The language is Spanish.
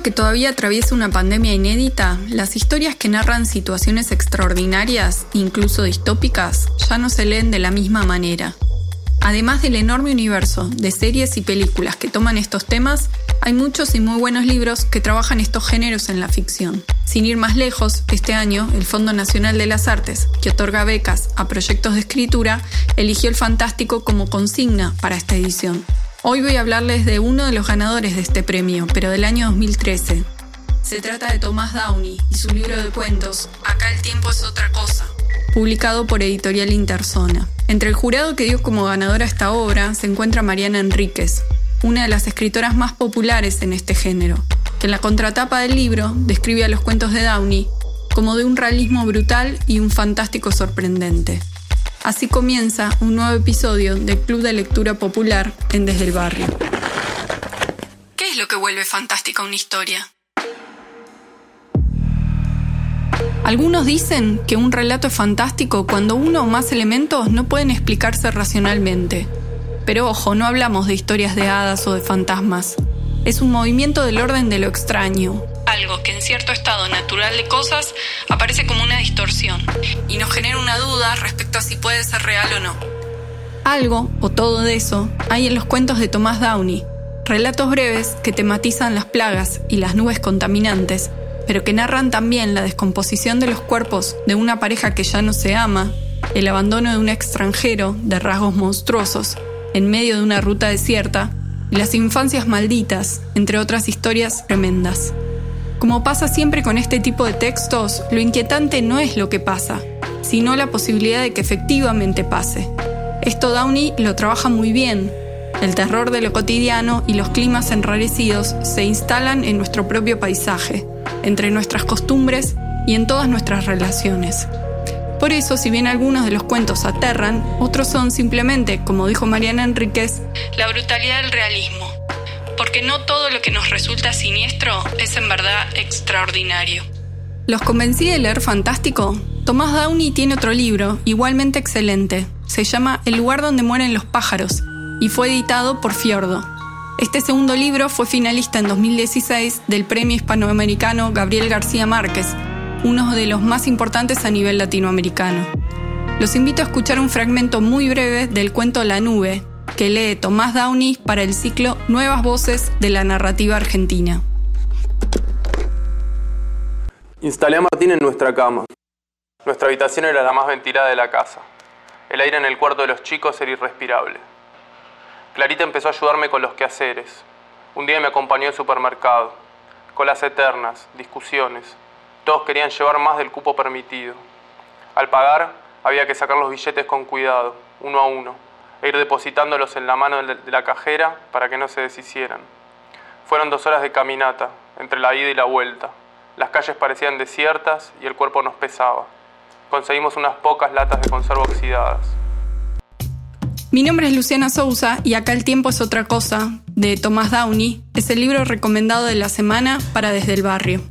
que todavía atraviesa una pandemia inédita, las historias que narran situaciones extraordinarias, incluso distópicas, ya no se leen de la misma manera. Además del enorme universo de series y películas que toman estos temas, hay muchos y muy buenos libros que trabajan estos géneros en la ficción. Sin ir más lejos, este año el Fondo Nacional de las Artes, que otorga becas a proyectos de escritura, eligió el fantástico como consigna para esta edición. Hoy voy a hablarles de uno de los ganadores de este premio, pero del año 2013. Se trata de Thomas Downey y su libro de cuentos, Acá el tiempo es otra cosa, publicado por Editorial Interzona. Entre el jurado que dio como ganadora esta obra se encuentra Mariana Enríquez, una de las escritoras más populares en este género, que en la contratapa del libro describe a los cuentos de Downey como de un realismo brutal y un fantástico sorprendente. Así comienza un nuevo episodio del Club de Lectura Popular en Desde el Barrio. ¿Qué es lo que vuelve fantástica una historia? Algunos dicen que un relato es fantástico cuando uno o más elementos no pueden explicarse racionalmente. Pero ojo, no hablamos de historias de hadas o de fantasmas. Es un movimiento del orden de lo extraño, algo cierto estado natural de cosas aparece como una distorsión y nos genera una duda respecto a si puede ser real o no. Algo, o todo de eso, hay en los cuentos de Thomas Downey, relatos breves que tematizan las plagas y las nubes contaminantes pero que narran también la descomposición de los cuerpos de una pareja que ya no se ama, el abandono de un extranjero de rasgos monstruosos en medio de una ruta desierta y las infancias malditas, entre otras historias tremendas. Como pasa siempre con este tipo de textos, lo inquietante no es lo que pasa, sino la posibilidad de que efectivamente pase. Esto Downey lo trabaja muy bien. El terror de lo cotidiano y los climas enrarecidos se instalan en nuestro propio paisaje, entre nuestras costumbres y en todas nuestras relaciones. Por eso, si bien algunos de los cuentos aterran, otros son simplemente, como dijo Mariana Enríquez, la brutalidad del realismo. Porque no todo lo que nos resulta siniestro es en verdad extraordinario. ¿Los convencí de leer fantástico? Tomás Downey tiene otro libro, igualmente excelente. Se llama El lugar donde mueren los pájaros y fue editado por Fiordo. Este segundo libro fue finalista en 2016 del Premio Hispanoamericano Gabriel García Márquez, uno de los más importantes a nivel latinoamericano. Los invito a escuchar un fragmento muy breve del cuento La Nube, que lee Tomás Downey para el ciclo Nuevas Voces de la Narrativa Argentina. Instalé a Martín en nuestra cama. Nuestra habitación era la más ventilada de la casa. El aire en el cuarto de los chicos era irrespirable. Clarita empezó a ayudarme con los quehaceres. Un día me acompañó al supermercado. Colas eternas, discusiones. Todos querían llevar más del cupo permitido. Al pagar, había que sacar los billetes con cuidado, uno a uno, e ir depositándolos en la mano de la cajera para que no se deshicieran. Fueron dos horas de caminata, entre la ida y la vuelta. Las calles parecían desiertas y el cuerpo nos pesaba. Conseguimos unas pocas latas de conserva oxidadas. Mi nombre es Luciana Sousa y acá el tiempo es otra cosa, de Thomas Downey, es el libro recomendado de la semana para Desde el Barrio.